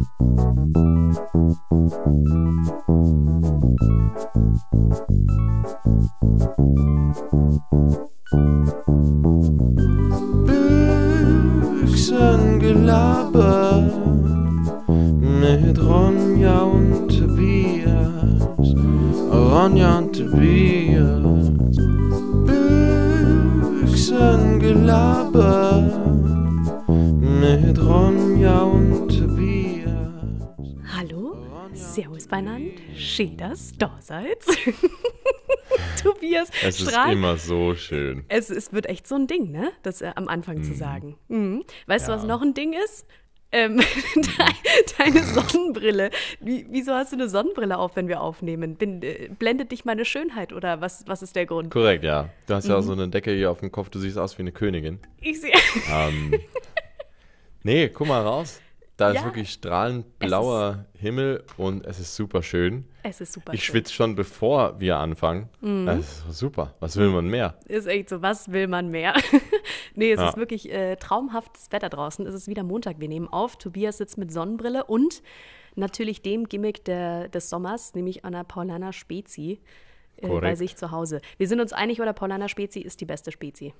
Thank you. Dass da seid. Tobias Es ist strahlt. immer so schön. Es, es wird echt so ein Ding, ne? Das äh, am Anfang zu sagen. Mhm. Weißt du, was Ja. noch ein Ding ist? Ähm, de- deine Sonnenbrille. Wie, wieso hast du eine Sonnenbrille auf, wenn wir aufnehmen? Bin, äh, blendet dich meine Schönheit oder was, was ist der Grund? Korrekt, ja. Du hast ja Mhm. auch so eine Decke hier auf dem Kopf, du siehst aus wie eine Königin. Ich sehe. Ähm, nee, guck mal raus. Da Ja. ist wirklich strahlend blauer Himmel und es ist super schön. Es ist super. Ich schwitze schon bevor wir anfangen. Mhm. Das ist super. Was will man mehr? Ist echt so, was will man mehr? nee, es Ja. ist wirklich äh, traumhaftes Wetter draußen. Es ist wieder Montag, wir nehmen auf. Tobias sitzt mit Sonnenbrille und natürlich dem Gimmick der, des Sommers, nämlich einer Paulaner Spezi äh, bei sich zu Hause. Wir sind uns einig, oder Paulaner Spezi ist die beste Spezi.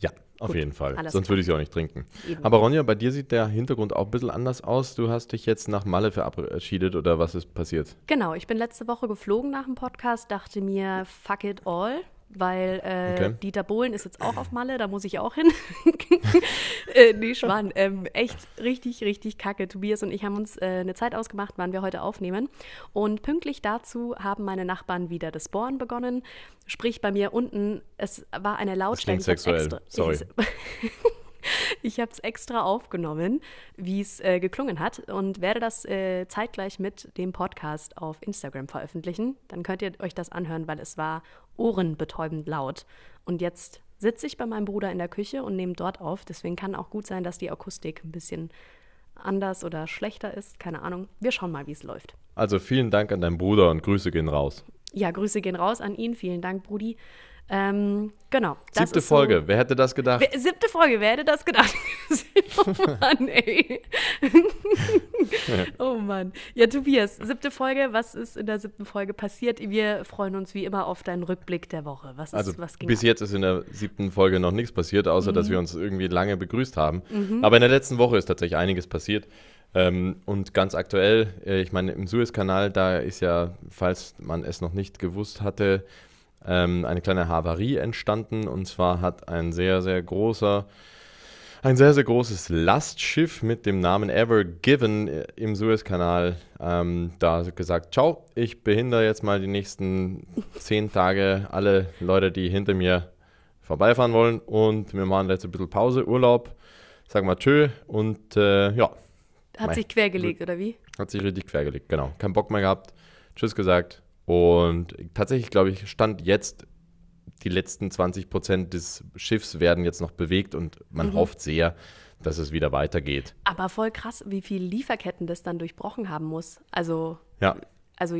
Ja, auf Gut, jeden Fall. Sonst würde ich sie auch nicht trinken. Eben. Aber Ronja, bei dir sieht der Hintergrund auch ein bisschen anders aus. Du hast dich jetzt nach Malle verabschiedet oder was ist passiert? Genau, ich bin letzte Woche geflogen nach dem Podcast, dachte mir, fuck it all, weil äh, Okay. Dieter Bohlen ist jetzt auch auf Malle, da muss ich auch hin. äh, nee, Schwan, ähm, echt richtig, richtig kacke. Tobias und ich haben uns äh, eine Zeit ausgemacht, wann wir heute aufnehmen. Und pünktlich dazu haben meine Nachbarn wieder das Bohren begonnen. Sprich, bei mir unten, es war eine Lautstärke. klingt ich hab's sexuell. Sorry. Ich habe es extra aufgenommen, wie es äh, geklungen hat und werde das äh, zeitgleich mit dem Podcast auf Instagram veröffentlichen. Dann könnt ihr euch das anhören, weil es war ohrenbetäubend laut. Und jetzt sitze ich bei meinem Bruder in der Küche und nehme dort auf. Deswegen kann auch gut sein, dass die Akustik ein bisschen anders oder schlechter ist. Keine Ahnung. Wir schauen mal, wie es läuft. Also vielen Dank an deinen Bruder und Grüße gehen raus. Ja, Grüße gehen raus an ihn. Vielen Dank, Brudi. Ähm, genau. Siebte ist so- Folge. Wer hätte das gedacht? Siebte Folge, wer hätte das gedacht? oh Mann, ey. oh Mann. Ja, Tobias, siebte Folge, was ist in der siebten Folge passiert? Wir freuen uns wie immer auf deinen Rückblick der Woche. Was, ist, Also was ging bis ab? jetzt ist in der siebten Folge noch nichts passiert, außer Mhm. dass wir uns irgendwie lange begrüßt haben. Aber in der letzten Woche ist tatsächlich einiges passiert. Ähm, und ganz aktuell, äh, ich meine, im Suezkanal, da ist ja, falls man es noch nicht gewusst hatte, ähm, eine kleine Havarie entstanden. Und zwar hat ein sehr, sehr großer, ein sehr, sehr großes Lastschiff mit dem Namen Ever Given äh, im Suezkanal ähm, da gesagt, ciao, ich behindere jetzt mal die nächsten zehn Tage alle Leute, die hinter mir vorbeifahren wollen und wir machen jetzt ein bisschen Pause, Urlaub, sagen wir tschö und äh, ja, Hat Mei. sich quergelegt, oder wie? hat sich richtig quergelegt, genau. Kein Bock mehr gehabt, tschüss gesagt und tatsächlich, glaube ich, stand jetzt die letzten 20 Prozent des Schiffs werden jetzt noch bewegt und man hofft sehr, dass es wieder weitergeht. Aber voll krass, wie viele Lieferketten das dann durchbrochen haben muss. Also, Ja, also,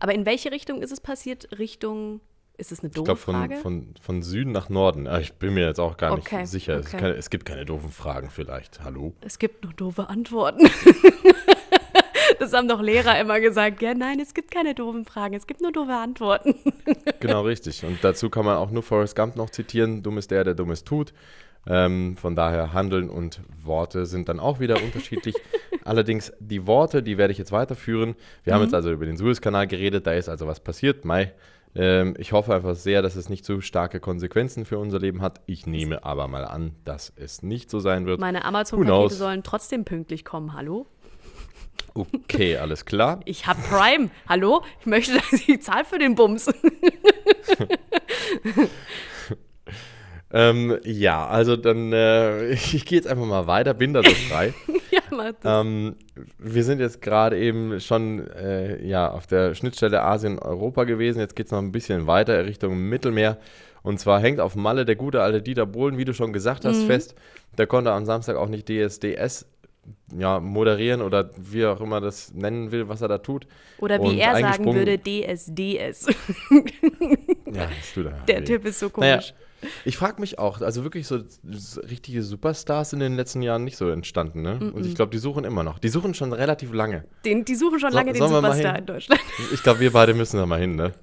aber in welche Richtung ist es passiert? Richtung, ist es eine ich doofe glaube von, Frage? von, von Süden nach Norden. Ah, Ich bin mir jetzt auch gar nicht Okay, sicher. Es, okay. ist keine, es gibt keine doofen Fragen vielleicht. Hallo? Es gibt nur doofe Antworten. Das haben doch Lehrer immer gesagt. Ja, nein, es gibt keine doofen Fragen, es gibt nur doofe Antworten. Genau, richtig. Und dazu kann man auch nur Forrest Gump noch zitieren. Dumm ist der, der Dummes tut. Ähm, von daher Handeln und Worte sind dann auch wieder unterschiedlich. Allerdings die Worte, die werde ich jetzt weiterführen. Wir haben jetzt also über den Suezkanal geredet, da ist also was passiert. Mai, ähm, ich hoffe einfach sehr, dass es nicht so starke Konsequenzen für unser Leben hat. Ich nehme aber mal an, dass es nicht so sein wird. Meine Amazon-Pakete sollen trotzdem pünktlich kommen. Hallo? Okay, alles klar. Ich hab Prime. Hallo? Ich möchte, dass ich zahle für den Bums. Ähm, ja, also dann, äh, ich gehe jetzt einfach mal weiter, bin da so frei. ja, mach das. Ähm, wir sind jetzt gerade eben schon äh, ja, auf der Schnittstelle Asien-Europa gewesen. Jetzt geht es noch ein bisschen weiter Richtung Mittelmeer. Und zwar hängt auf Malle der gute alte Dieter Bohlen, wie du schon gesagt hast, fest. Der konnte am Samstag auch nicht DSDS ja, moderieren oder wie auch immer das nennen will, was er da tut. Oder wie und er sagen würde, DSDS. Ja, das tut er. Der weh. Typ ist so Naja, komisch. Ich frage mich auch, also wirklich so, so richtige Superstars in den letzten Jahren nicht so entstanden, ne? Und ich glaube, die suchen immer noch. Die suchen schon relativ lange. Den, die suchen schon So- lange den Superstar in Deutschland. Ich glaube, wir beide müssen da mal hin, ne?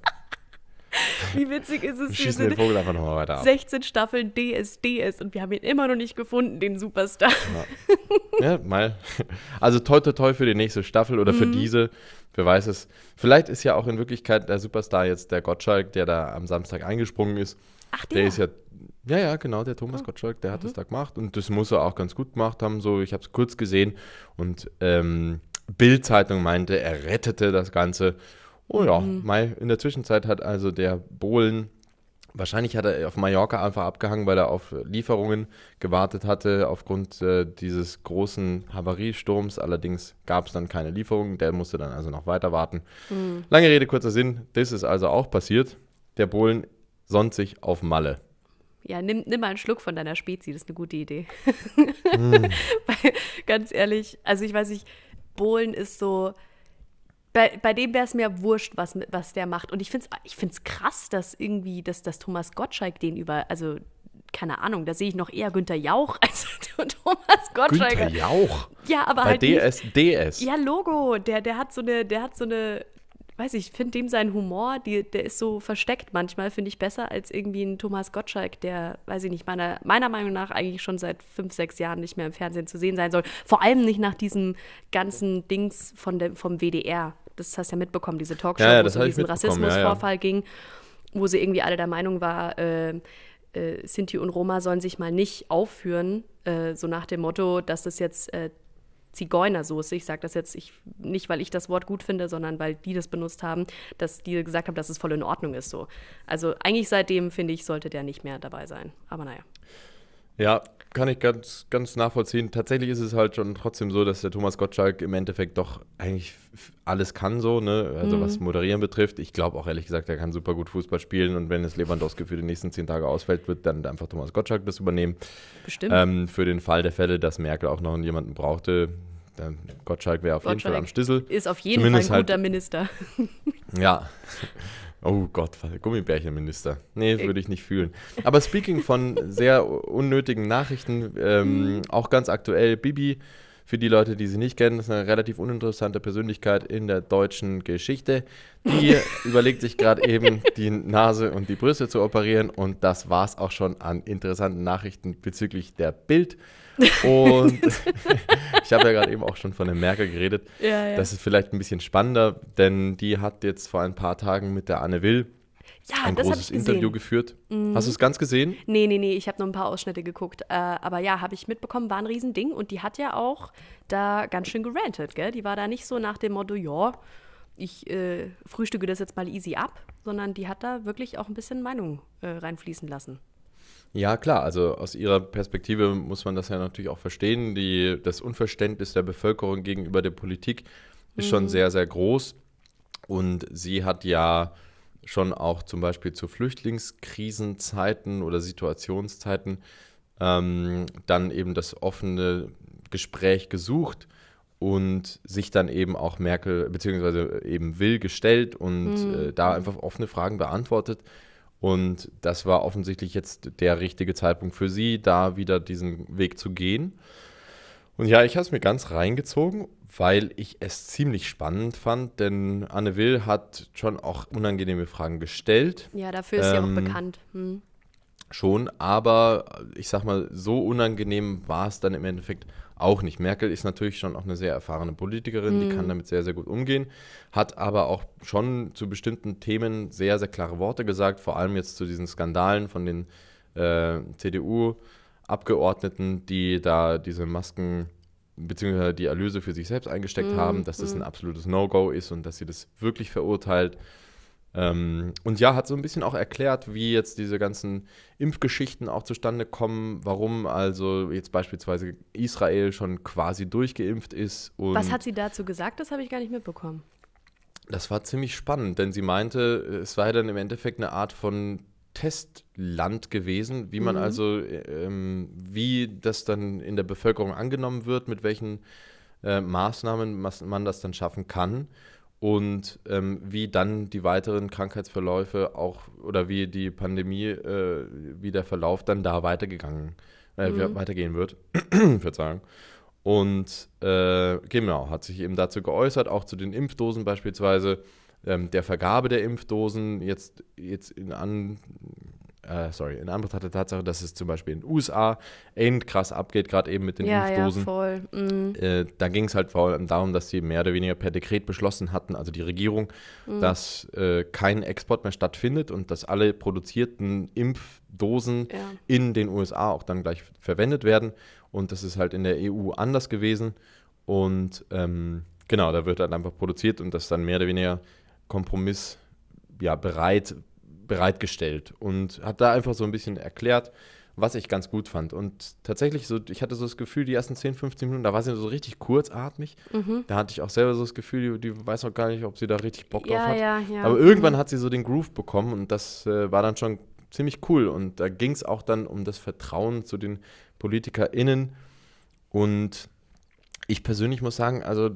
Wie witzig ist es, Wir schießen den sind Vogel einfach nochmal weiter ab. 16 Staffeln DSDS und wir haben ihn immer noch nicht gefunden, den Superstar. Ja, mal. Also toi toi toi für die nächste Staffel oder Mhm. für diese. Wer weiß es. Vielleicht ist ja auch in Wirklichkeit der Superstar jetzt der Gottschalk, der da am Samstag eingesprungen ist. Ach, Der ist ja, ja, ja, genau, der Thomas Oh. Gottschalk, der hat Mhm. das da gemacht und das muss er auch ganz gut gemacht haben. So, ich habe es kurz gesehen und ähm, Bild-Zeitung meinte, er rettete das Ganze. Oh ja, Mhm. Mai, in der Zwischenzeit hat also der Bohlen, wahrscheinlich hat er auf Mallorca einfach abgehangen, weil er auf Lieferungen gewartet hatte aufgrund äh, dieses großen Havariesturms. Allerdings gab es dann keine Lieferungen, der musste dann also noch weiter warten. Mhm. Lange Rede, kurzer Sinn, das ist also auch passiert. Der Bohlen sonnt sich auf Malle. Ja, nimm, nimm mal einen Schluck von deiner Spezi, das ist eine gute Idee. Hm. Weil, ganz ehrlich, also ich weiß nicht, Bohlen ist so. Bei, bei dem wäre es mir wurscht, was, was der macht. Und ich finde es ich find's krass, dass irgendwie, dass, dass Thomas Gottschalk den über, also keine Ahnung, da sehe ich noch eher Günther Jauch als Thomas Gottschalk. Günther Jauch. Ja, aber Bei halt nicht, DS, DS. Ja, Logo. Der, der hat so eine, der hat so eine, weiß ich, finde dem seinen Humor, die, der ist so versteckt manchmal, finde ich besser als irgendwie ein Thomas Gottschalk, der, weiß ich nicht, meiner, meiner Meinung nach eigentlich schon seit fünf, sechs Jahren nicht mehr im Fernsehen zu sehen sein soll. Vor allem nicht nach diesem ganzen Dings von dem, vom WDR. Das hast du ja mitbekommen, diese Talkshow, Ja, ja, wo es um diesen mitbekommen, ja. Rassismusvorfall ging, wo sie irgendwie alle der Meinung war, äh, äh, Sinti und Roma sollen sich mal nicht aufführen, äh, so nach dem Motto, dass das jetzt äh, Zigeunersoße, ich sage das jetzt ich, nicht, weil ich das Wort gut finde, sondern weil die das benutzt haben, dass die gesagt haben, dass es voll in Ordnung ist so. Also eigentlich seitdem, finde ich, sollte der nicht mehr dabei sein. Aber naja. Ja, kann ich ganz, ganz nachvollziehen. Tatsächlich ist es halt schon trotzdem so, dass der Thomas Gottschalk im Endeffekt doch eigentlich alles kann so, ne? Also was Moderieren betrifft. Ich glaube auch ehrlich gesagt, er kann super gut Fußball spielen und wenn es Lewandowski für die nächsten zehn Tage ausfällt, wird dann einfach Thomas Gottschalk das übernehmen. Bestimmt. Ähm, für den Fall der Fälle, dass Merkel auch noch jemanden brauchte, dann Gottschalk wäre auf jeden Fall Gottschalk am Stissel. ist auf jeden zumindest Fall ein halt- guter Minister. Ja. Oh Gott, Gummibärchenminister. Nee, würde ich nicht fühlen. Aber speaking von sehr unnötigen Nachrichten, ähm, auch ganz aktuell, Bibi, für die Leute, die sie nicht kennen, ist eine relativ uninteressante Persönlichkeit in der deutschen Geschichte. Die überlegt sich gerade eben, die Nase und die Brüste zu operieren. Und das war's auch schon an interessanten Nachrichten bezüglich der Bild. Und ich habe ja gerade eben auch schon von der Merkel geredet. Ja, ja. Das ist vielleicht ein bisschen spannender, denn die hat jetzt vor ein paar Tagen mit der Anne Will ja, ein großes. Mhm. Interview geführt. Hast du es ganz gesehen? Nee, nee, nee, ich habe nur ein paar Ausschnitte geguckt. Äh, aber ja, habe ich mitbekommen, war ein Riesending. Und die hat ja auch da ganz schön gerantet, gell? Die war da nicht so nach dem Motto, ja, ich äh, frühstücke das jetzt mal easy ab, sondern die hat da wirklich auch ein bisschen Meinung äh, reinfließen lassen. Ja, klar. Also aus ihrer Perspektive muss man das ja natürlich auch verstehen. Die, das Unverständnis der Bevölkerung gegenüber der Politik ist Mhm. schon sehr, sehr groß. Und sie hat ja schon auch zum Beispiel zu Flüchtlingskrisenzeiten oder Situationszeiten ähm, dann eben das offene Gespräch gesucht und sich dann eben auch Merkel beziehungsweise eben Will gestellt und äh, da einfach offene Fragen beantwortet. Und das war offensichtlich jetzt der richtige Zeitpunkt für sie, da wieder diesen Weg zu gehen. Und ja, ich habe es mir ganz reingezogen, weil ich es ziemlich spannend fand, denn Anne Will hat schon auch unangenehme Fragen gestellt. Ja, dafür ist sie auch Ähm, bekannt. Hm. Schon, aber ich sag mal, so unangenehm war es dann im Endeffekt auch nicht. Merkel ist natürlich schon auch eine sehr erfahrene Politikerin, die kann damit sehr, sehr gut umgehen, hat aber auch schon zu bestimmten Themen sehr, sehr klare Worte gesagt, vor allem jetzt zu diesen Skandalen von den äh, CDU-Abgeordneten, die da diese Masken beziehungsweise die Erlöse für sich selbst eingesteckt haben, dass das ein absolutes No-Go ist und dass sie das wirklich verurteilt. Ähm, und ja, hat so ein bisschen auch erklärt, wie jetzt diese ganzen Impfgeschichten auch zustande kommen, warum also jetzt beispielsweise Israel schon quasi durchgeimpft ist. Und Was hat sie dazu gesagt? Das habe ich gar nicht mitbekommen. das war ziemlich spannend, denn sie meinte, es sei dann im Endeffekt eine Art von Testland gewesen, wie man also, ähm, wie das dann in der Bevölkerung angenommen wird, mit welchen äh, Maßnahmen man das dann schaffen kann. Und ähm, wie dann die weiteren Krankheitsverläufe auch oder wie die Pandemie, äh, wie der Verlauf dann da weitergegangen, äh, Mhm. weitergehen wird. Verzeihung. Und äh, genau, hat sich eben dazu geäußert, auch zu den Impfdosen beispielsweise, ähm, der Vergabe der Impfdosen, jetzt, jetzt in an, äh, sorry, in Anbetracht der Tatsache, dass es zum Beispiel in den USA end krass abgeht, gerade eben mit den ja, ja, Impfdosen. voll. Mhm. Äh, da ging es halt vor allem darum, dass sie mehr oder weniger per Dekret beschlossen hatten, also die Regierung, Mhm. dass äh, kein Export mehr stattfindet und dass alle produzierten Impfdosen Ja. in den USA auch dann gleich verwendet werden. Und das ist halt in der EU anders gewesen. Und ähm, genau, da wird dann einfach produziert und das dann mehr oder weniger Kompromiss ja, bereit, bereitgestellt. Und hat da einfach so ein bisschen erklärt, was ich ganz gut fand. Und tatsächlich, so, ich hatte so das Gefühl, die ersten 10, 15 Minuten, da war sie so richtig kurzatmig. Mhm. Da hatte ich auch selber so das Gefühl, die, die weiß noch gar nicht, ob sie da richtig Bock drauf Ja, hat. ja, ja. Aber irgendwann Mhm. hat sie so den Groove bekommen und das äh, war dann schon ziemlich cool. Und da ging es auch dann um das Vertrauen zu den PolitikerInnen. Und ich persönlich muss sagen, also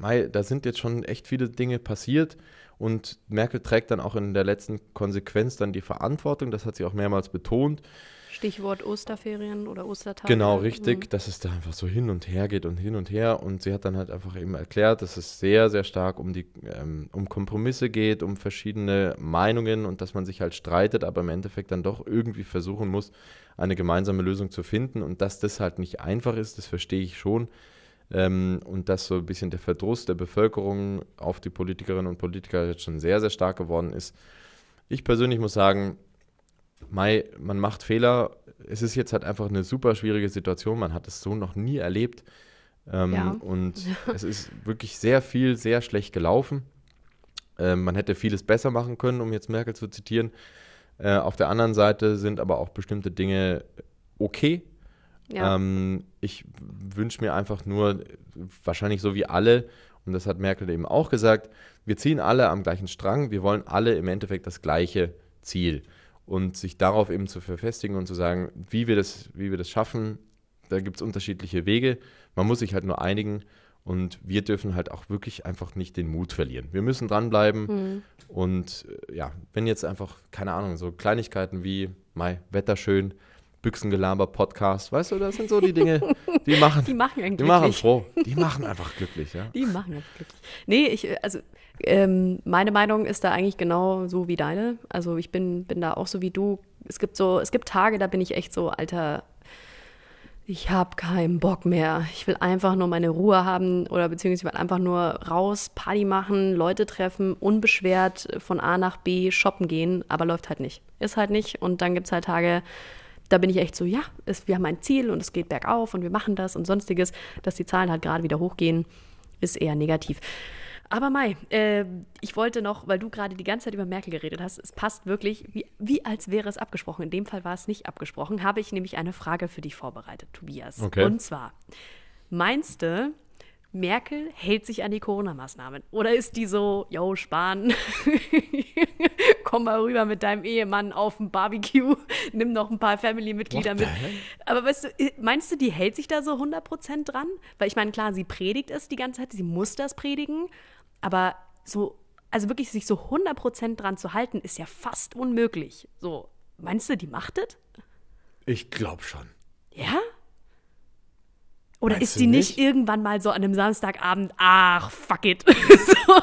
Mai, da sind jetzt schon echt viele Dinge passiert und Merkel trägt dann auch in der letzten Konsequenz dann die Verantwortung. Das hat sie auch mehrmals betont. Stichwort Osterferien oder Ostertage. Genau, Mhm. richtig, dass es da einfach so hin und her geht und hin und her. Und sie hat dann halt einfach eben erklärt, dass es sehr, sehr stark um die ähm, um Kompromisse geht, um verschiedene Meinungen und dass man sich halt streitet, aber im Endeffekt dann doch irgendwie versuchen muss, eine gemeinsame Lösung zu finden. Und dass das halt nicht einfach ist, das verstehe ich schon. Ähm, und dass so ein bisschen der Verdruss der Bevölkerung auf die Politikerinnen und Politiker jetzt schon sehr, sehr stark geworden ist. Ich persönlich muss sagen, Mai, man macht Fehler. Es ist jetzt halt einfach eine super schwierige Situation. Man hat es so noch nie erlebt. Ähm, Ja. Und es ist wirklich sehr viel, sehr schlecht gelaufen. Ähm, man hätte vieles besser machen können, um jetzt Merkel zu zitieren. Äh, auf der anderen Seite sind aber auch bestimmte Dinge okay. Ja. Ähm, ich wünsche mir einfach nur, wahrscheinlich so wie alle, und das hat Merkel eben auch gesagt, wir ziehen alle am gleichen Strang, wir wollen alle im Endeffekt das gleiche Ziel. Und sich darauf eben zu verfestigen und zu sagen, wie wir das, wie wir das schaffen, da gibt es unterschiedliche Wege. Man muss sich halt nur einigen und wir dürfen halt auch wirklich einfach nicht den Mut verlieren. Wir müssen dranbleiben Mhm. und äh, ja, wenn jetzt einfach, keine Ahnung, so Kleinigkeiten wie, Mai, Wetter schön, Büchsengelaber, Podcast, weißt du, das sind so die Dinge, die machen, Die machen einen die machen froh. Die machen einfach glücklich, ja. Die machen das glücklich. Nee, ich, äh, also ähm, meine Meinung ist da eigentlich genau so wie deine. Also ich bin, bin da auch so wie du. Es gibt so, es gibt Tage, da bin ich echt so, Alter, ich habe keinen Bock mehr. Ich will einfach nur meine Ruhe haben oder beziehungsweise ich will einfach nur raus, Party machen, Leute treffen, unbeschwert von A nach B shoppen gehen, aber läuft halt nicht. Ist halt nicht. Und dann gibt es halt Tage, da bin ich echt so, ja, es, wir haben ein Ziel und es geht bergauf und wir machen das und sonstiges, dass die Zahlen halt gerade wieder hochgehen, ist eher negativ. Aber Mai, äh, ich wollte noch, weil du gerade die ganze Zeit über Merkel geredet hast, es passt wirklich, wie, wie als wäre es abgesprochen. In dem Fall war es nicht abgesprochen, habe ich nämlich eine Frage für dich vorbereitet, Tobias. Okay. Und zwar, meinst du, Merkel hält sich an die Corona-Maßnahmen? Oder ist die so, yo, Spahn, komm mal rüber mit deinem Ehemann auf ein Barbecue, nimm noch ein paar Family-Mitglieder mit. Aber weißt du, meinst du, die hält sich da so 100% dran? Weil ich meine, klar, sie predigt es die ganze Zeit, sie muss das predigen, aber so, also wirklich sich so 100% dran zu halten, ist ja fast unmöglich. So, meinst du, die macht das? Ich glaube schon. Ja? Oder Meinst ist die nicht? nicht? irgendwann mal so an einem Samstagabend, ach, fuck it. so.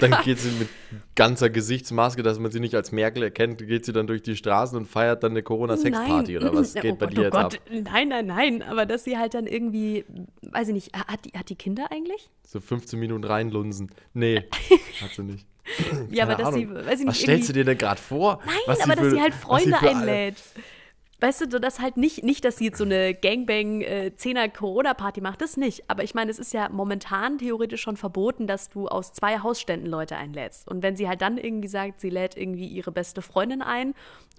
Dann Ja. geht sie mit ganzer Gesichtsmaske, dass man sie nicht als Merkel erkennt, geht sie dann durch die Straßen und feiert dann eine Corona-Sex-Party oder was geht oh bei Gott, dir oh jetzt Gott. ab? Nein, nein, nein. Aber dass sie halt dann irgendwie, weiß ich nicht, hat die, hat die Kinder eigentlich? So 15 Minuten reinlunsen. Nee, hat sie nicht. Ja, aber Keine dass sie, weiß ich nicht, Was stellst du dir denn gerade vor? Nein, aber dass sie halt Freunde für alle- einlädt. Weißt du, so dass halt nicht, nicht, dass sie jetzt so eine Gangbang äh, 10er Corona-Party macht, das nicht. Aber ich meine, es ist ja momentan theoretisch schon verboten, dass du aus zwei Hausständen Leute einlädst. Und wenn sie halt dann irgendwie sagt, sie lädt irgendwie ihre beste Freundin ein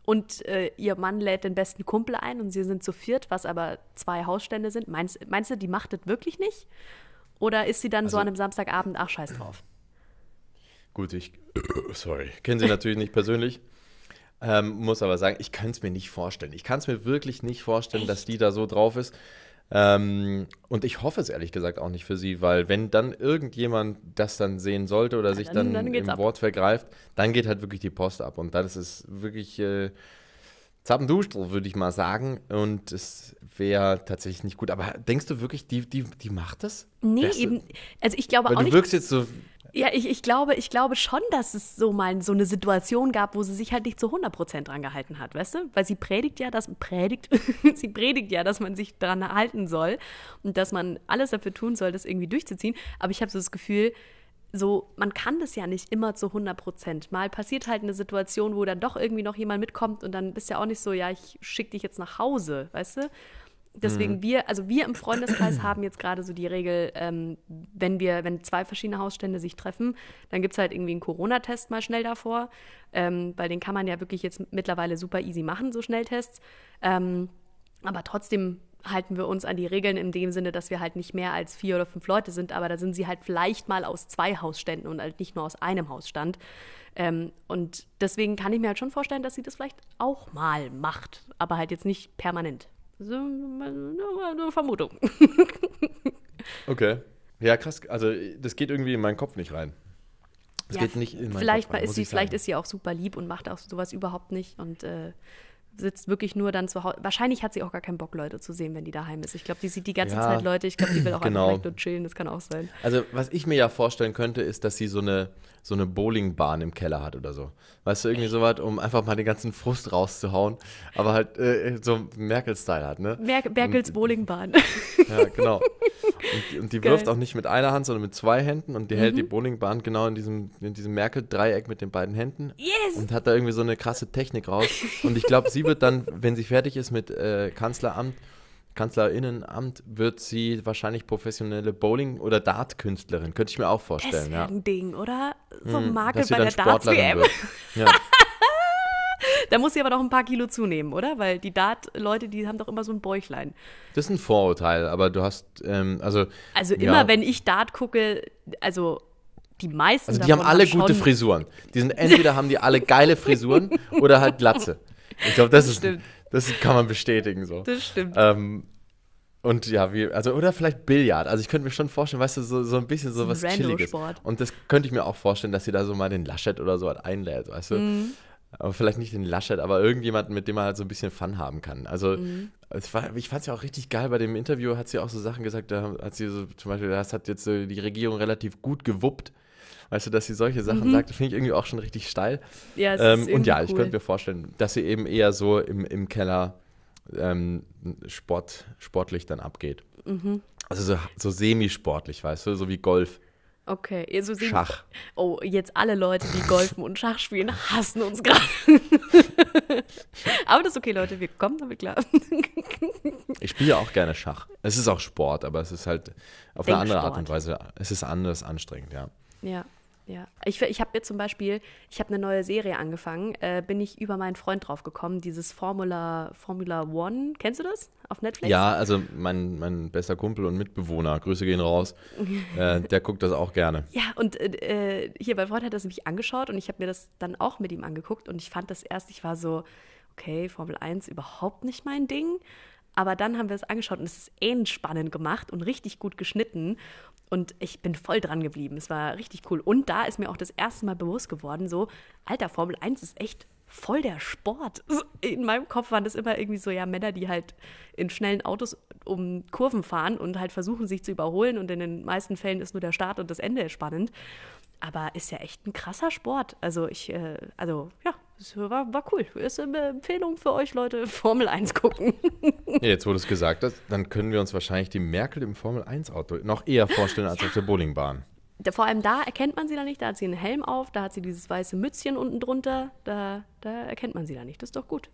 und äh, ihr Mann lädt den besten Kumpel ein und sie sind zu viert, was aber zwei Hausstände sind, meinst, meinst du, die macht das wirklich nicht? Oder ist sie dann so Also- an einem Samstagabend, ach, scheiß drauf? Gut, ich, sorry, kenne sie natürlich nicht persönlich. Ähm, muss aber sagen, ich kann es mir nicht vorstellen. Ich kann es mir wirklich nicht vorstellen, dass die da so drauf ist. Ähm, und ich hoffe es ehrlich gesagt auch nicht für sie, weil wenn dann irgendjemand das dann sehen sollte oder sich dann- dann, dann im ab. Wort vergreift, dann geht halt wirklich die Post ab. Und das ist wirklich äh, Zappendustel, würde ich mal sagen. Und es wäre tatsächlich nicht gut. Aber denkst du wirklich, die, die, die macht das? Nee, Wärst du- eben. Also ich glaube Weil auch du nicht. wirkst jetzt so, Ja, ich, ich, glaube, ich glaube schon, dass es so mal so eine Situation gab, wo sie sich halt nicht zu 100% dran gehalten hat, weißt du? Weil sie predigt ja, dass predigt, sie predigt ja, dass man sich dran halten soll und dass man alles dafür tun soll, das irgendwie durchzuziehen. Aber ich habe so das Gefühl, so, man kann das ja nicht immer zu 100% Mal passiert halt eine Situation, wo dann doch irgendwie noch jemand mitkommt und dann bist du ja auch nicht so, ja, ich schicke dich jetzt nach Hause, weißt du? Deswegen wir, also wir im Freundeskreis haben jetzt gerade so die Regel, ähm, wenn wir, wenn zwei verschiedene Hausstände sich treffen, dann gibt es halt irgendwie einen Corona-Test mal schnell davor, ähm, weil den kann man ja wirklich jetzt mittlerweile super easy machen, so Schnelltests. Ähm, aber trotzdem halten wir uns an die Regeln in dem Sinne, dass wir halt nicht mehr als vier oder fünf Leute sind, aber da sind sie halt vielleicht mal aus zwei Hausständen und halt nicht nur aus einem Hausstand. Ähm, und deswegen kann ich mir halt schon vorstellen, dass sie das vielleicht auch mal macht, aber halt jetzt nicht permanent. So, nur eine Vermutung. okay. Ja, krass. Also, das geht irgendwie in meinen Kopf nicht rein. Das Ja, geht nicht in meinen vielleicht Kopf rein, ist sie, ich vielleicht sagen. ist sie auch super lieb und macht auch sowas überhaupt nicht und äh, sitzt wirklich nur dann zu Hause. Wahrscheinlich hat sie auch gar keinen Bock, Leute zu sehen, wenn die daheim ist. Ich glaube, die sieht die ganze Ja, Zeit Leute. Ich glaube, die will auch genau. einfach nur chillen. Das kann auch sein. Also, was ich mir ja vorstellen könnte, ist, dass sie so eine, so eine Bowlingbahn im Keller hat oder so. Weißt du, irgendwie sowas, um einfach mal den ganzen Frust rauszuhauen, aber halt äh, so Merkel-Style hat, ne? Mer Berkels Bowlingbahn. Ja, genau. Und, die- und die Geil. Mhm. wirft auch nicht mit einer Hand, sondern mit zwei Händen und die hält die Bowlingbahn genau in diesem, in diesem Merkel-Dreieck mit den beiden Händen. Yes! Und hat da irgendwie so eine krasse Technik raus. Und ich glaube, sie wird dann, wenn sie fertig ist mit äh, Kanzleramt, Kanzlerinnenamt, wird sie wahrscheinlich professionelle Bowling- oder Dart-Künstlerin. Könnte ich mir auch Das vorstellen, wäre ja. ein Ding, oder? So ein Hm, Makel dass sie bei der Darts-WM. Ja. Da muss sie aber noch ein paar Kilo zunehmen, oder? Weil die Dart-Leute, die haben doch immer so ein Bäuchlein. Das ist ein Vorurteil, aber du hast, ähm, also. Also ja. immer, wenn ich Dart gucke, also die meisten Also die haben alle gute Frisuren. Die sind entweder haben die alle geile Frisuren oder halt Glatze. Ich glaube, das, ist, stimmt. das kann man bestätigen so. Das stimmt. Ähm, und ja, wie, also, oder vielleicht Billard. Also ich könnte mir schon vorstellen, weißt du, so, so ein bisschen so, was Chilliges. Und das könnte ich mir auch vorstellen, dass sie da so mal den Laschet oder so halt einlädt, weißt du? Mhm. Aber vielleicht nicht den Laschet, aber irgendjemanden, mit dem man halt so ein bisschen Fun haben kann. Also Mhm. war, ich fand es ja auch richtig geil bei dem Interview, hat sie auch so Sachen gesagt, da hat sie so zum Beispiel, das hat jetzt so die Regierung relativ gut gewuppt. Weißt du, dass sie solche Sachen sagt, das finde ich irgendwie auch schon richtig steil. ja, Ähm, und ja, ich cool. könnte mir vorstellen, dass sie eben eher so im, im Keller ähm, Sport, sportlich dann abgeht. Mhm. Also so, so semi-sportlich, weißt du, so wie Golf, Okay, ihr so sehen- Schach. Oh, jetzt alle Leute, die Golfen und Schach spielen, hassen uns gerade. aber das ist okay, Leute, wir kommen damit klar. Ich spiele auch gerne Schach. Es ist auch Sport, aber es ist halt auf eine andere Art und Denksport. Weise, es ist anders anstrengend, ja. Ja, ja. Ich, ich habe jetzt zum Beispiel, ich habe eine neue Serie angefangen, äh, bin ich über meinen Freund drauf gekommen, dieses Formula, Formula One, kennst du das? Auf Netflix? Ja, also mein, mein bester Kumpel und Mitbewohner, Grüße gehen raus, äh, der guckt das auch gerne. Ja, und äh, hier, mein Freund hat das nämlich angeschaut und ich habe mir das dann auch mit ihm angeguckt und ich fand das erst, ich war so, okay, Formel 1 überhaupt nicht mein Ding. Aber dann haben wir es angeschaut und es ist ähnlich spannend gemacht und richtig gut geschnitten. Und ich bin voll dran geblieben. Es war richtig cool. Und da ist mir auch das erste Mal bewusst geworden, so, Alter, Formel 1 ist echt voll der Sport. In meinem Kopf waren das immer irgendwie so, ja, Männer, die halt in schnellen Autos um Kurven fahren und halt versuchen, sich zu überholen. Und in den meisten Fällen ist nur der Start und das Ende spannend. Aber ist ja echt ein krasser Sport. Also ich, äh, also ja, es war, war cool. Ist eine Empfehlung für euch, Leute, Formel 1 gucken. Ja, jetzt, wo du es gesagt hast, dann können wir uns wahrscheinlich die Merkel im Formel-1-Auto noch eher vorstellen als auf der Bowlingbahn. Vor allem da erkennt man sie da nicht. Da hat sie einen Helm auf, da hat sie dieses weiße Mützchen unten drunter. Da, da erkennt man sie da nicht. Das ist doch gut.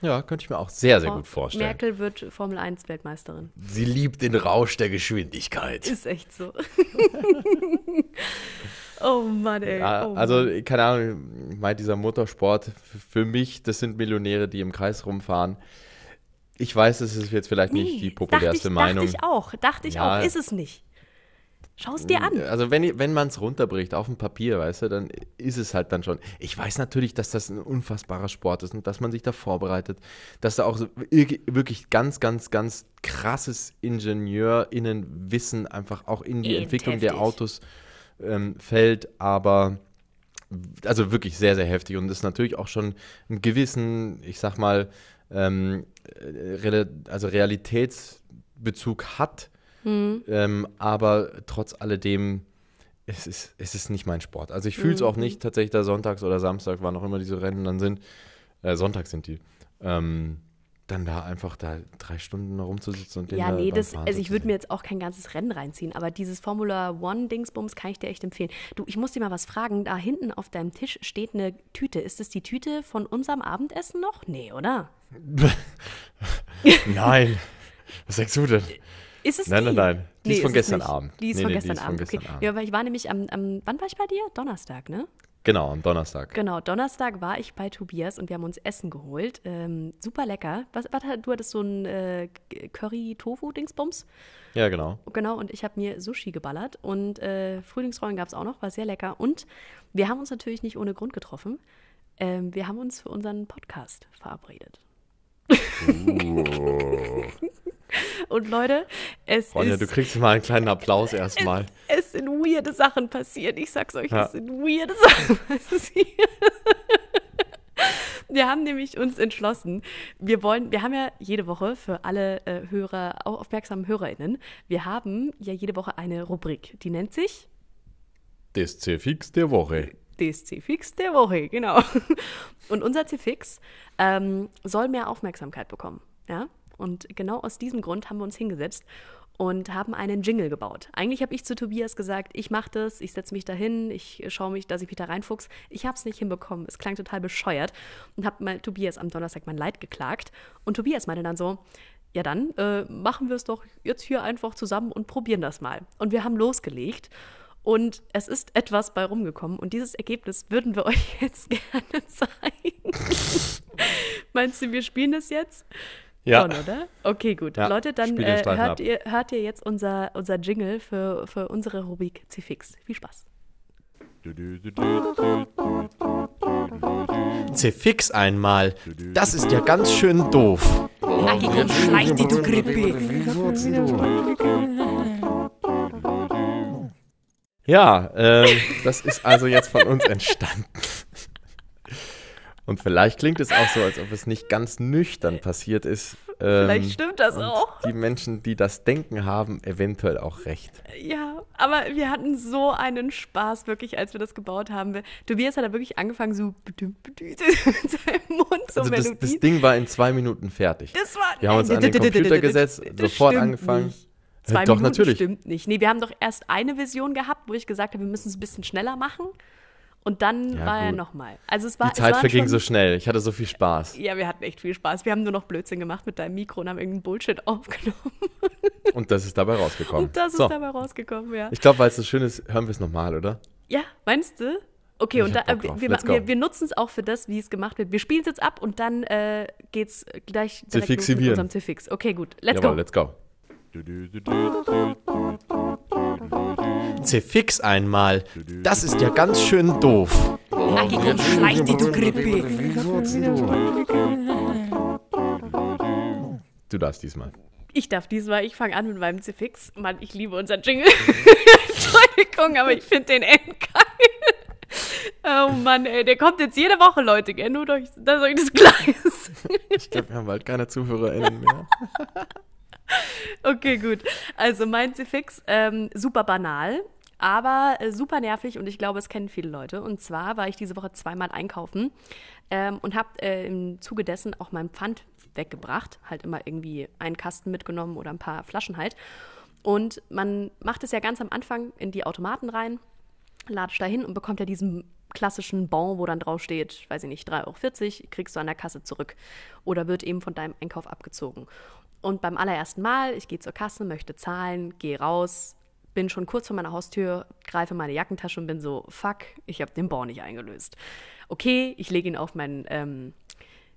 Ja, könnte ich mir auch sehr, sehr Frau- gut vorstellen. Merkel wird Formel 1 Weltmeisterin. Sie liebt den Rausch der Geschwindigkeit. Ist echt so. oh Mann, ey. Oh also, keine Ahnung, ich meine, dieser Motorsport, für mich, das sind Millionäre, die im Kreis rumfahren. Ich weiß, das ist jetzt vielleicht nicht die populärste dachte ich, Meinung. Dachte ich auch. Dachte ich Ja. auch. Ist es nicht. Schau es dir an. Also wenn, wenn man es runterbricht auf dem Papier, weißt du, dann ist es halt dann schon. Ich weiß natürlich, dass das ein unfassbarer Sport ist und dass man sich da vorbereitet, dass da auch wirklich ganz, ganz, ganz krasses IngenieurInnenwissen einfach auch in die Eben Entwicklung der heftig. Autos ähm, fällt, aber also wirklich sehr, sehr heftig und das natürlich auch schon einen gewissen, ich sag mal, ähm, äh, also Realitätsbezug hat, ähm, aber trotz alledem, es ist, es ist nicht mein Sport. Also ich fühle es auch nicht tatsächlich da sonntags oder Samstag, wann auch immer diese Rennen dann sind, äh, Sonntag sind die, ähm, dann da einfach da drei Stunden rumzusitzen und den Ja, nee, das, also ich würde mir jetzt auch kein ganzes Rennen reinziehen, aber dieses Formula One Dingsbums kann ich dir echt empfehlen. Du, ich muss dir mal was fragen. Da hinten auf deinem Tisch steht eine Tüte. Ist es die Tüte von unserem Abendessen noch? Nee, oder? Nein, was sagst du denn? Ist es Nein, die? nein, nein. Die ist von es gestern. Abend. Die ist Nee, von nee, die gestern ist von Abend. gestern okay. Abend. Ja, aber ich war nämlich am, am, wann war ich bei dir? Donnerstag, ne? Genau, am Donnerstag. Genau, Donnerstag war ich bei Tobias und wir haben uns Essen geholt. Ähm, super lecker. Was, was, du hattest so ein äh, Curry-Tofu-Dingsbums? Ja, genau. Genau, und ich habe mir Sushi geballert und äh, Frühlingsrollen gab es auch noch, war sehr lecker. Und wir haben uns natürlich nicht ohne Grund getroffen. Ähm, wir haben uns für unseren Podcast verabredet. und Leute, es Ronja, ist, du kriegst mal einen kleinen Applaus erstmal. es sind weirde Sachen passiert. Ich sag's euch, Ja. es sind weirde Sachen passiert. Wir haben nämlich uns entschlossen, wir wollen, wir haben ja jede Woche für alle äh, Hörer, auch aufmerksamen HörerInnen, wir haben ja jede Woche eine Rubrik, die nennt sich Das C-Fix der Woche. DSC Fix der Woche, genau. Und unser C-Fix ähm, soll mehr Aufmerksamkeit bekommen. Ja? Und genau aus diesem Grund haben wir uns hingesetzt und haben einen Jingle gebaut. Eigentlich habe ich zu Tobias gesagt, ich mache das, ich setze mich dahin, ich schaue mich, dass ich mich reinfuchs. Ich habe es nicht hinbekommen. Es klang total bescheuert und habe mal Tobias am Donnerstag mein Leid geklagt. Und Tobias meinte dann so, ja dann äh, machen wir es doch jetzt hier einfach zusammen und probieren das mal. Und wir haben losgelegt. Und es ist etwas bei rumgekommen und dieses Ergebnis würden wir euch jetzt gerne zeigen. Meinst du, wir spielen das jetzt? Ja. Schon, oder? Okay, gut. Ja, Leute, dann äh, hört, ihr, hört ihr jetzt unser, unser Jingle für, für unsere Rubrik C-Fix. Viel Spaß. C-Fix einmal. Das ist ja ganz schön doof. Aki, komm, schleich die, du Grippe. Ja, ähm, das ist also jetzt von uns entstanden. Und vielleicht klingt es auch so, als ob es nicht ganz nüchtern passiert ist. Ähm, Vielleicht stimmt das auch. Die Menschen, die das Denken haben, eventuell auch recht. Ja, aber wir hatten so einen Spaß, wirklich, als wir das gebaut haben. Tobias hat da wirklich angefangen, so mit seinem Mund so Also das, das Ding war in zwei Minuten fertig. Das war, Wir haben uns an den Computer gesetzt, sofort angefangen. Nicht. Zwei Äh, Doch, Minuten natürlich. stimmt nicht. Nee, wir haben doch erst eine Version gehabt, wo ich gesagt habe, wir müssen es ein bisschen schneller machen. Und dann Ja, war er gut. nochmal. Also es war Die Zeit es verging schon, so schnell. Ich hatte so viel Spaß. Ja, wir hatten echt viel Spaß. Wir haben nur noch Blödsinn gemacht mit deinem Mikro und haben irgendeinen Bullshit aufgenommen. Und das ist dabei rausgekommen. Und das so. ist dabei rausgekommen, ja. Ich glaube, weil es so schön ist, hören wir es nochmal, oder? Ja, meinst du? Okay, Ich und da, äh, wir, wir, wir nutzen es auch für das, wie es gemacht wird. Wir spielen es jetzt ab und dann äh, geht's gleich direkt los mit unserem Zifix. Okay, gut. Let's Jawohl, go. let's go. C-Fix einmal. Das ist ja ganz schön doof. Aki, komm, schleich die, du Grippe. Du darfst diesmal. Ich darf diesmal, ich fange an mit meinem Zifix. Mann, ich liebe unseren Jingle. Entschuldigung, aber ich finde den endgeil. Oh Mann, ey, der kommt jetzt jede Woche, Leute, gell? Nur durch, euch das ist. Ich glaube, wir haben bald keine ZuhörerInnen mehr. Okay, gut. Also mein Zifix, ähm, super banal, aber äh, super nervig und ich glaube, es kennen viele Leute. Und zwar war ich diese Woche zweimal einkaufen ähm, und habe äh, im Zuge dessen auch mein Pfand weggebracht. Halt immer irgendwie einen Kasten mitgenommen oder ein paar Flaschen halt. Und man macht es ja ganz am Anfang in die Automaten rein, latscht da hin und bekommt ja diesen klassischen Bon, wo dann drauf steht, weiß ich nicht, 3,40 Euro, kriegst du an der Kasse zurück. Oder wird eben von deinem Einkauf abgezogen. Und beim allerersten Mal, ich gehe zur Kasse, möchte zahlen, gehe raus, bin schon kurz vor meiner Haustür, greife meine Jackentasche und bin so, fuck, ich habe den Bon nicht eingelöst. Okay, ich lege ihn auf mein, ähm,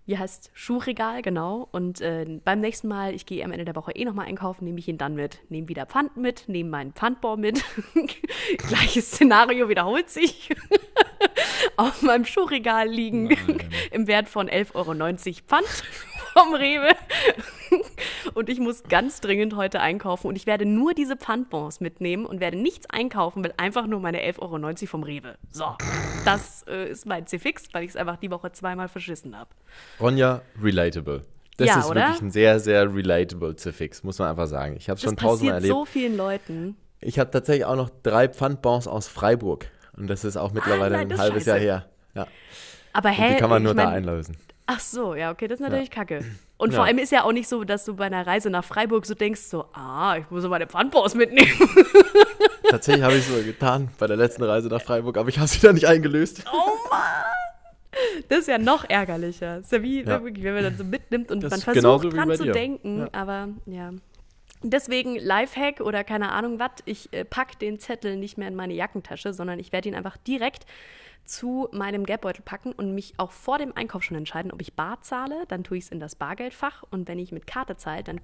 Wie heißt Schuhregal, genau. Und äh, beim nächsten Mal, ich gehe am Ende der Woche eh nochmal einkaufen, nehme ich ihn dann mit. Nehme wieder Pfand mit, nehme meinen Pfandbon mit. Gleiches Szenario wiederholt sich. Auf meinem Schuhregal liegen im Wert von 11,90 Euro Pfand vom Rewe. und ich muss ganz dringend heute einkaufen und ich werde nur diese Pfandbons mitnehmen und werde nichts einkaufen, will einfach nur meine 11,90 Euro vom Rewe. So, das äh, ist mein C-Fix, weil ich es einfach die Woche zweimal verschissen habe. Ronja, relatable. Das Ja, ist oder? wirklich ein sehr, sehr relatable Fix, muss man einfach sagen. Ich habe schon tausendmal erlebt. so vielen Leuten. Ich habe tatsächlich auch noch drei Pfandbons aus Freiburg. Und das ist auch mittlerweile Ah, nein, ein halbes Jahr scheiße. her. Ja. Aber Und hä? die kann man ich nur da mein- einlösen. Ach so, ja, okay, das ist natürlich kacke. Und Ja. vor allem ist ja auch nicht so, dass du bei einer Reise nach Freiburg so denkst, so, ah, ich muss so meine Pfandbons mitnehmen. Tatsächlich habe ich es so getan bei der letzten Reise nach Freiburg, aber ich habe sie dann nicht eingelöst. Oh Das ist ja noch ärgerlicher. Das ist ja wie, Ja. wenn man dann so mitnimmt und Das man versucht genauso wie dran zu dir. denken, Ja. aber ja. Deswegen Lifehack oder keine Ahnung was, ich äh, pack den Zettel nicht mehr in meine Jackentasche, sondern ich werde ihn einfach direkt zu meinem Geldbeutel packen und mich auch vor dem Einkauf schon entscheiden, ob ich bar zahle, dann tue ich es in das Bargeldfach und wenn ich mit Karte zahle, dann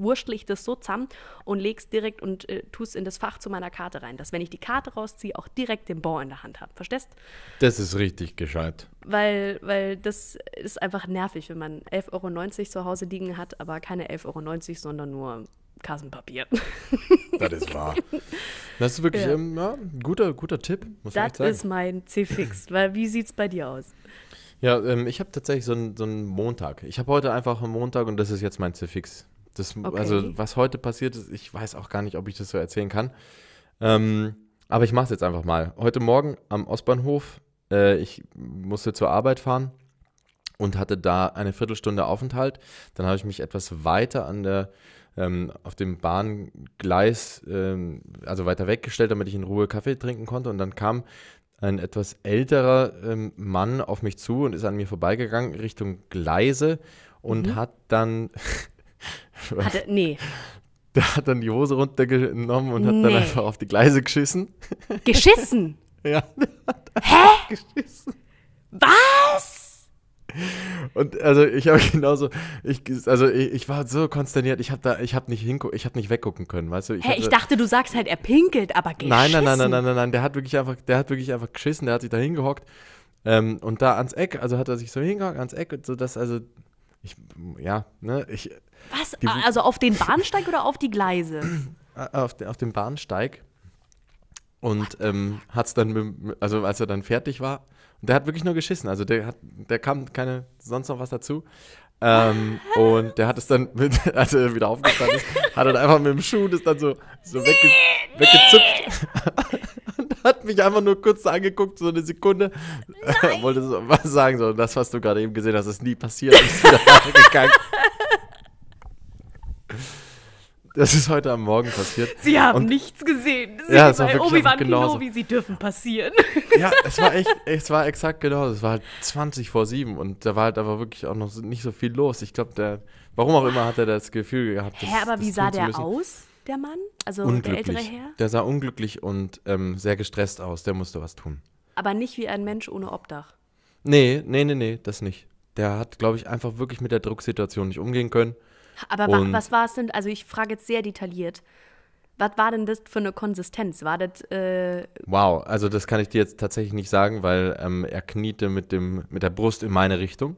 wurschtel ich das so zusammen und leg's direkt und äh, tue es in das Fach zu meiner Karte rein, dass wenn ich die Karte rausziehe, auch direkt den Bon in der Hand habe. Verstehst? Das ist richtig gescheit. Weil, weil das ist einfach nervig, wenn man 11,90 Euro zu Hause liegen hat, aber keine 11,90 Euro, sondern nur Kassenpapier. Das ist wahr. Das ist wirklich Ja. ähm, ja, ein guter, guter Tipp, muss Das sagen. ist mein C-Fix. Weil wie sieht's bei dir aus? Ja, ähm, ich habe tatsächlich so einen, so Montag. Ich habe heute einfach einen Montag und das ist jetzt mein C-Fix. Das, Okay. Also, was heute passiert ist, ich weiß auch gar nicht, ob ich das so erzählen kann. Ähm, aber ich mache es jetzt einfach mal. Heute Morgen am Ostbahnhof, äh, ich musste zur Arbeit fahren und hatte da eine Viertelstunde Aufenthalt. Dann habe ich mich etwas weiter an der, ähm, auf dem Bahngleis, ähm, also weiter weggestellt, damit ich in Ruhe Kaffee trinken konnte. Und dann kam ein etwas älterer ähm, Mann auf mich zu und ist an mir vorbeigegangen Richtung Gleise und hat dann, Hatte, nee, der hat dann die Hose runtergenommen und hat dann Nee. einfach auf die Gleise geschissen. geschissen. Ja, Hä? Was? Und also ich habe genauso, ich, also ich, ich war so konsterniert, ich habe da, ich habe nicht hingu ich habe nicht weggucken können, weißt du? Hä, ich hatte- dachte, du sagst halt, er pinkelt, aber geschissen. Nein, nein, nein, nein, nein, nein, nein, der hat wirklich einfach, der hat wirklich einfach geschissen, der hat sich da hingehockt ähm, und da ans Eck, also hat er sich so hingehockt ans Eck und so, dass also ich, ja, ne, ich Was? Die- Also auf den Bahnsteig oder auf die Gleise? äh, auf, de, auf dem Bahnsteig und ähm, hat's dann, also als er dann fertig war, und der hat wirklich nur geschissen, also der hat, der kam keine sonst noch was dazu. Ähm, und der hat es dann, mit, als er wieder aufgestanden ist, hat er dann einfach mit dem Schuh das dann so, so wegge, weggezipft. und hat mich einfach nur kurz angeguckt, so eine Sekunde. Wollte so was sagen, so, das, was du gerade eben gesehen hast, ist nie passiert. Und ist wieder weitergegangen. Das ist heute am Morgen passiert. Sie haben Und- nichts gesehen. Sie Ja, es war Obi-Wan. Kenobi, sie dürfen passieren. Ja, es war echt, es war exakt genau. Es war halt 20 vor 7 und da war halt aber wirklich auch noch nicht so viel los. Ich glaube, der, warum auch immer, hat er das Gefühl gehabt. Das, Hä, aber wie sah der aus, der Mann? Also der ältere Herr? Der sah unglücklich und ähm, sehr gestresst aus. Der musste was tun. Aber nicht wie ein Mensch ohne Obdach. Nee, nee, nee, nee, das nicht. Der hat, glaube ich, einfach wirklich mit der Drucksituation nicht umgehen können. Aber wa was war es denn? Also ich frage jetzt sehr detailliert. Was war denn das für eine Konsistenz? War das, äh, Wow, also das kann ich dir jetzt tatsächlich nicht sagen, weil ähm, er kniete mit, dem, mit der Brust in meine Richtung.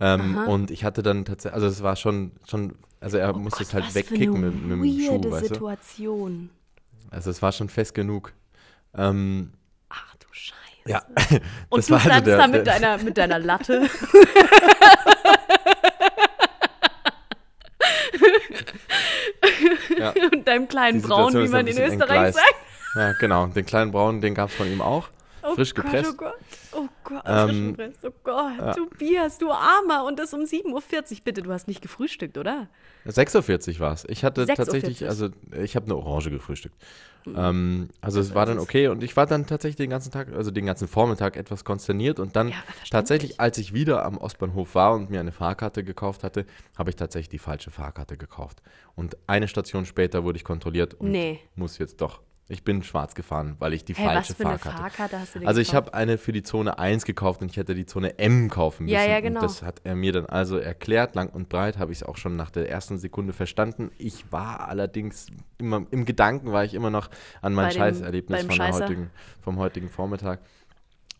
Ähm, und ich hatte dann tatsächlich, also es war schon, schon also er oh musste Gott, es halt wegkicken mit, mit dem Schuh, weirde weißt du? Situation. Also es war schon fest genug. Ähm, Ach du Scheiße. ja, Und das du also standst der- da mit der- deiner, mit deiner Latte. ja, und deinem kleinen Braun, wie man in Österreich entgleist. sagt. ja, genau. Den kleinen Braunen, den gab es von ihm auch. Oh frisch Gott, gepresst. Oh Gott, oh Gott, Ähm. Oh Gott, ja. Tobias, du Armer. Und das um 7.40 Uhr. Bitte, du hast nicht gefrühstückt, oder? 46 war es. Ich hatte 46. tatsächlich, also ich habe eine Orange gefrühstückt. Ähm, also es war dann okay und ich war dann tatsächlich den ganzen Tag, also den ganzen Vormittag etwas konsterniert und dann Ja, tatsächlich, als ich wieder am Ostbahnhof war und mir eine Fahrkarte gekauft hatte, habe ich tatsächlich die falsche Fahrkarte gekauft. Und eine Station später wurde ich kontrolliert und Nee. muss jetzt doch Ich bin schwarz gefahren, weil ich die Hey, was falsche für eine Fahrkarte Fahrkarte hast du Also ich habe eine für die Zone 1 gekauft und ich hätte die Zone M kaufen müssen. Ja, ja, genau. Und das hat er mir dann also erklärt, lang und breit, habe ich es auch schon nach der ersten Sekunde verstanden. Ich war allerdings immer, im Gedanken war ich immer noch an mein Scheißerlebnis Scheißer? heutigen, vom heutigen Vormittag.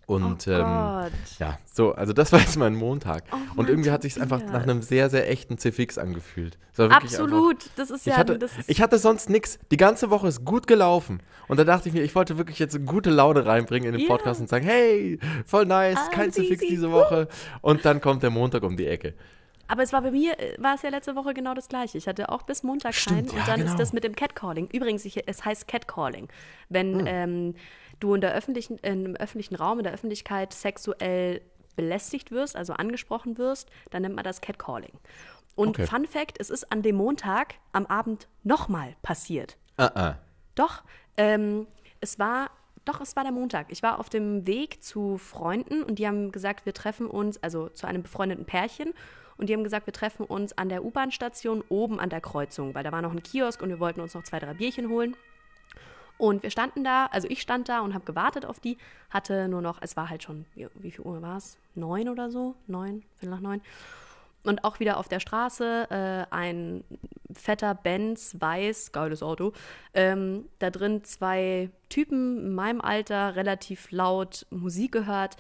Und oh ähm, Gott. ja, so, also das war jetzt mein Montag. Oh und Mann, irgendwie hat sich einfach nach einem sehr, sehr echten C-Fix angefühlt. Absolut. Das ist ich, ja. hatte, das ist, ich hatte sonst nichts. Die ganze Woche ist gut gelaufen. Und da dachte ich mir, ich wollte wirklich jetzt eine gute Laune reinbringen in den Ja. Podcast und sagen, hey, voll nice, Ah, kein easy, Fix easy. diese Woche. Und dann kommt der Montag um die Ecke. aber es war bei mir, äh, war es ja letzte Woche genau das gleiche. Ich hatte auch bis Montag Stimmt, keinen ja, und dann genau. ist das mit dem Catcalling. Übrigens, ich, es heißt Catcalling. Wenn Hm. ähm, du in der öffentlichen, in, im öffentlichen Raum, in der Öffentlichkeit sexuell belästigt wirst, also angesprochen wirst, dann nennt man das Catcalling. Und Okay. Fun Fact, es ist an dem Montag am Abend nochmal passiert. Ah, ah. Doch, ähm, es war, doch, es war der Montag. Ich war auf dem Weg zu Freunden und die haben gesagt, wir treffen uns, also zu einem befreundeten Pärchen. Und die haben gesagt, wir treffen uns an der U-Bahn-Station oben an der Kreuzung, weil da war noch ein Kiosk und wir wollten uns noch zwei, drei Bierchen holen. Und wir standen da, also ich stand da und habe gewartet auf die, hatte nur noch, es war halt schon, wie, wie viel Uhr war es? Neun oder so? Neun, Viertel nach neun. Und auch wieder auf der Straße äh, ein fetter Benz, weiß, geiles Auto. Ähm, da drin zwei Typen in meinem Alter, relativ laut Musik gehört,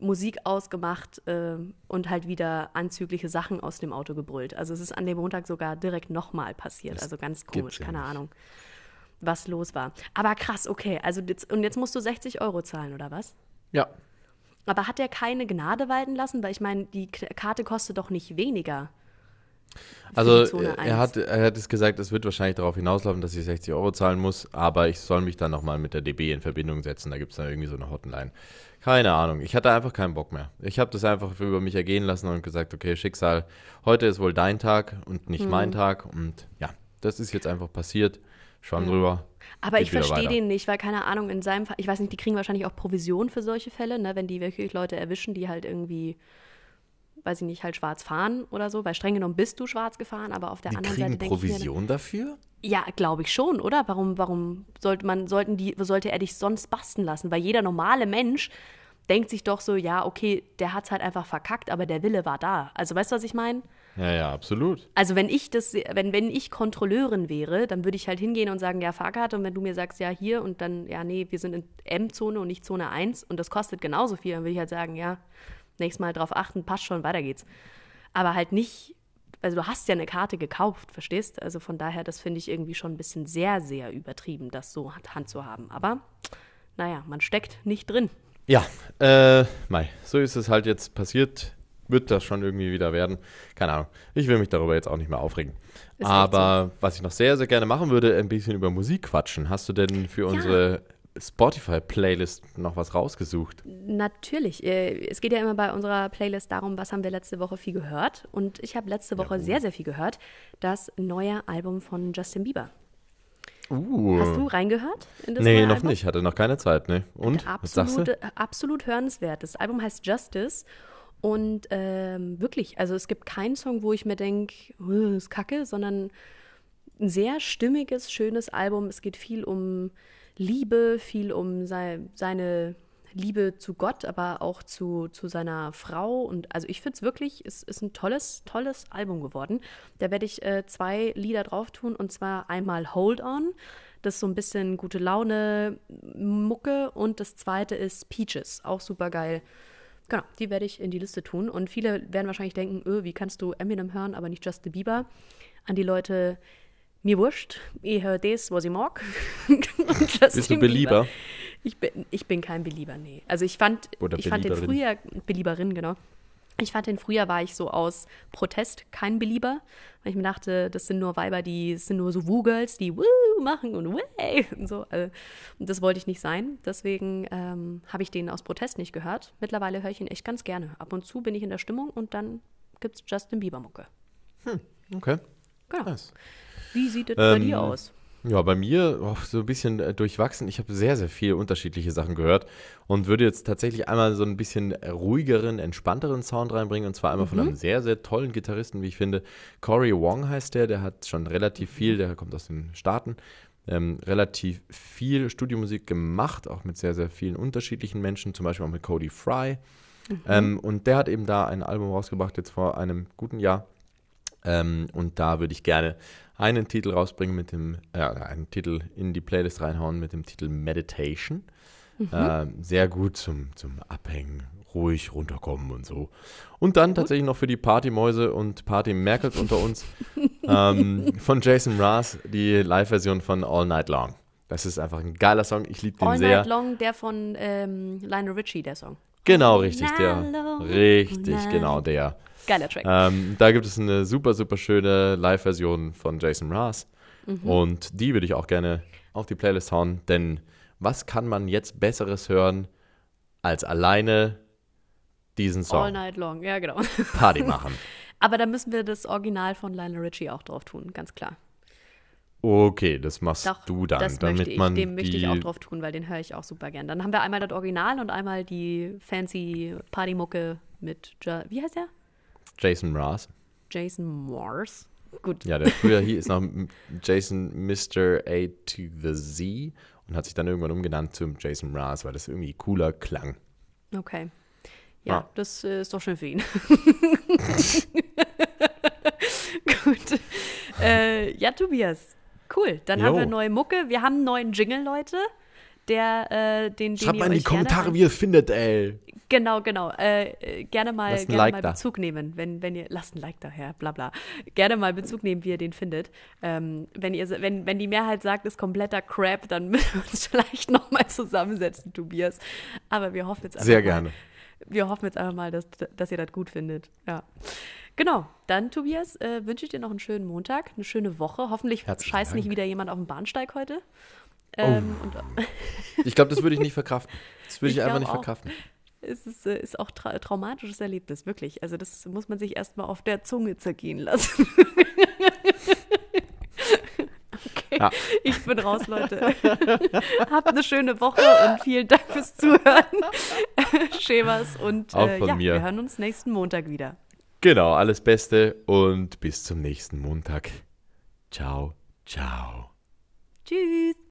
Musik ausgemacht äh, und halt wieder anzügliche Sachen aus dem Auto gebrüllt. Also es ist an dem Montag sogar direkt nochmal passiert. Das also ganz komisch, ja keine nicht. Ahnung, was los war. Aber krass, okay. Also jetzt, und jetzt musst du 60 Euro zahlen, oder was? Ja. Aber hat er keine Gnade walten lassen? Weil ich meine, die Karte kostet doch nicht weniger. Also er 1. hat, er hat es gesagt, es wird wahrscheinlich darauf hinauslaufen, dass ich 60 Euro zahlen muss, aber ich soll mich dann nochmal mit der DB in Verbindung setzen. Da gibt es dann irgendwie so eine Hotline. Keine Ahnung. Ich hatte einfach keinen Bock mehr. Ich habe das einfach über mich ergehen lassen und gesagt, okay, Schicksal, heute ist wohl dein Tag und nicht Hm. mein Tag. Und ja, das ist jetzt einfach passiert. Schwamm Ja. drüber. Aber ich verstehe den nicht, weil keine Ahnung, in seinem Fall, ich weiß nicht, die kriegen wahrscheinlich auch Provision für solche Fälle, ne, wenn die wirklich Leute erwischen, die halt irgendwie, weiß ich nicht, halt schwarz fahren oder so, weil streng genommen bist du schwarz gefahren, aber auf der Die anderen kriegen Seite ich mir, Provision dafür? ja, glaube ich schon, oder? Warum, warum sollte man, sollten die, sollte er dich sonst basten lassen? Weil jeder normale Mensch denkt sich doch so, ja, okay, der hat's halt einfach verkackt, aber der Wille war da. Also weißt du, was ich meine? Ja, ja, absolut. Also wenn ich das, wenn, wenn ich Kontrolleurin wäre, dann würde ich halt hingehen und sagen, ja, Fahrkarte. Und wenn du mir sagst, ja, hier und dann, ja, nee, wir sind in M-Zone und nicht Zone 1 und das kostet genauso viel, dann würde ich halt sagen, ja, nächstes Mal drauf achten, passt schon, weiter geht's. Aber halt nicht, also du hast ja eine Karte gekauft, verstehst? Also von daher, das finde ich irgendwie schon ein bisschen sehr, sehr übertrieben, das so Hand zu haben. Aber naja, man steckt nicht drin. Ja, äh, Mai, so ist es halt jetzt passiert. Wird das schon irgendwie wieder werden? Keine Ahnung. Ich will mich darüber jetzt auch nicht mehr aufregen. Ist Aber was ich noch sehr, sehr gerne machen würde, ein bisschen über Musik quatschen. Hast du denn für unsere Spotify-Playlist noch was rausgesucht? Natürlich. Äh, Es geht ja immer bei unserer Playlist darum, was haben wir letzte Woche viel gehört. Und ich habe letzte Woche Jawohl. sehr, sehr viel gehört. Das neue Album von Justin Bieber. Uh. Hast du reingehört? In das nee, noch Album? nicht. Hatte noch keine Zeit, ne? Und? Was sagst du? Absolut, absolut hörenswert. Das Album heißt Justice. Und ähm, wirklich, also es gibt keinen Song, wo ich mir denke, ist kacke, sondern ein sehr stimmiges, schönes Album. Es geht viel um Liebe, viel um sei, seine Liebe zu Gott, aber auch zu, zu seiner Frau. Und also ich finde es wirklich, es ist ein tolles, tolles Album geworden. Da werde ich äh, zwei Lieder drauf tun und zwar einmal Hold On. Das ist so ein bisschen gute Laune Mucke und das zweite ist Peaches, auch super geil. Genau, die werde ich in die Liste tun. Und viele werden wahrscheinlich denken, öh, wie kannst du Eminem hören, aber nicht Justin Bieber? An die Leute, mir wurscht, ich höre das, was ich mag. Bist du Belieber? Ich bin, ich bin kein Belieber, nee. Also ich fand, Oder ich fand den früher. Belieberin, genau. Ich fand den früher war ich so aus Protest kein Belieber, weil ich mir dachte, das sind nur Weiber, die das sind nur so Woo-Girls, die Woo machen und Way und so. Also, und das wollte ich nicht sein. Deswegen ähm, habe ich den aus Protest nicht gehört. Mittlerweile höre ich ihn echt ganz gerne. Ab und zu bin ich in der Stimmung und dann gibt es Justin Bieber-Mucke. Okay. Genau. Nice. Wie sieht es bei Ähm, dir aus? Ja, bei mir oh, so ein bisschen äh, durchwachsen. Ich habe sehr, sehr viele unterschiedliche Sachen gehört und würde jetzt tatsächlich einmal so ein bisschen ruhigeren, entspannteren Sound reinbringen. Und zwar einmal von einem sehr, sehr tollen Gitarristen, wie ich finde. Corey Wong heißt der, der hat schon relativ viel, der kommt aus den Staaten, ähm, relativ viel Studiomusik gemacht, auch mit sehr, sehr vielen unterschiedlichen Menschen, zum Beispiel auch mit Cody Fry. Ähm, und der hat eben da ein Album rausgebracht, jetzt vor einem guten Jahr. Ähm, und da würde ich gerne einen Titel rausbringen mit dem, äh, einen Titel in die Playlist reinhauen mit dem Titel Meditation. Ähm, sehr gut zum, zum Abhängen, ruhig runterkommen und so. Und dann tatsächlich noch für die Partymäuse und Party-Merkels unter uns ähm, von Jason Mraz die Live-Version von All Night Long. Das ist einfach ein geiler Song. Ich liebe den All sehr. Night Long, der von ähm, Lionel Richie, der Song. Genau, richtig, der. Richtig, genau, der. Geiler Track. Ähm, da gibt es eine super, super schöne Live-Version von Jason Mraz. Mhm. Und die würde ich auch gerne auf die Playlist hauen, denn was kann man jetzt Besseres hören, als alleine diesen All Song Night Long, ja genau. Party machen? Aber da müssen wir das Original von Lionel Richie auch drauf tun, ganz klar. Okay, das machst Doch, du dann, das damit möchte ich, man dem möchte ich auch drauf tun, weil den höre ich auch super gern. Dann haben wir einmal das Original und einmal die fancy Partymucke mit, ja, wie heißt der? Jason Mraz. Jason Morse. Gut, Ja, der früher hier ist noch Jason Mr. A to the Z und hat sich dann irgendwann umgenannt zum Jason Mraz, weil das irgendwie cooler klang. okay. Ja, Ja. das äh, ist doch schön für ihn. Gut. Äh, ja, Tobias. Cool. Dann haben Jo. wir neue Mucke. Wir haben einen neuen Jingle, Leute. Der, äh, den, Schreibt mal in die Kommentare, wie ihr es findet, ey. Genau, genau. Äh, gerne mal, gerne Like mal da. Bezug nehmen, wenn, wenn ihr, lasst ein Like daher, bla bla. Gerne mal Bezug nehmen, wie ihr den findet. Ähm, wenn, ihr, wenn, wenn die Mehrheit sagt, ist kompletter Crap, dann müssen wir uns vielleicht nochmal zusammensetzen, Tobias. Aber wir hoffen jetzt einfach Sehr mal, gerne. wir hoffen jetzt einfach mal, dass, dass ihr das gut findet. Ja. Genau, dann Tobias, äh, wünsche ich dir noch einen schönen Montag, eine schöne Woche. Hoffentlich Herzlichen scheißt nicht Dank. Oh. wieder jemand auf dem Bahnsteig heute. Ähm, und Ich glaube, das würde ich nicht verkraften. Das würde ich, Ich einfach nicht auch. verkraften. es ist, äh, ist auch tra traumatisches Erlebnis, wirklich. Also das muss man sich erstmal auf der Zunge zergehen lassen. okay, Ja. ich bin raus, Leute. Habt eine schöne Woche und vielen Dank fürs Zuhören. Schämers und äh, ja, mir. wir hören uns nächsten Montag wieder. Genau, alles Beste und bis zum nächsten Montag. Ciao, ciao. Tschüss.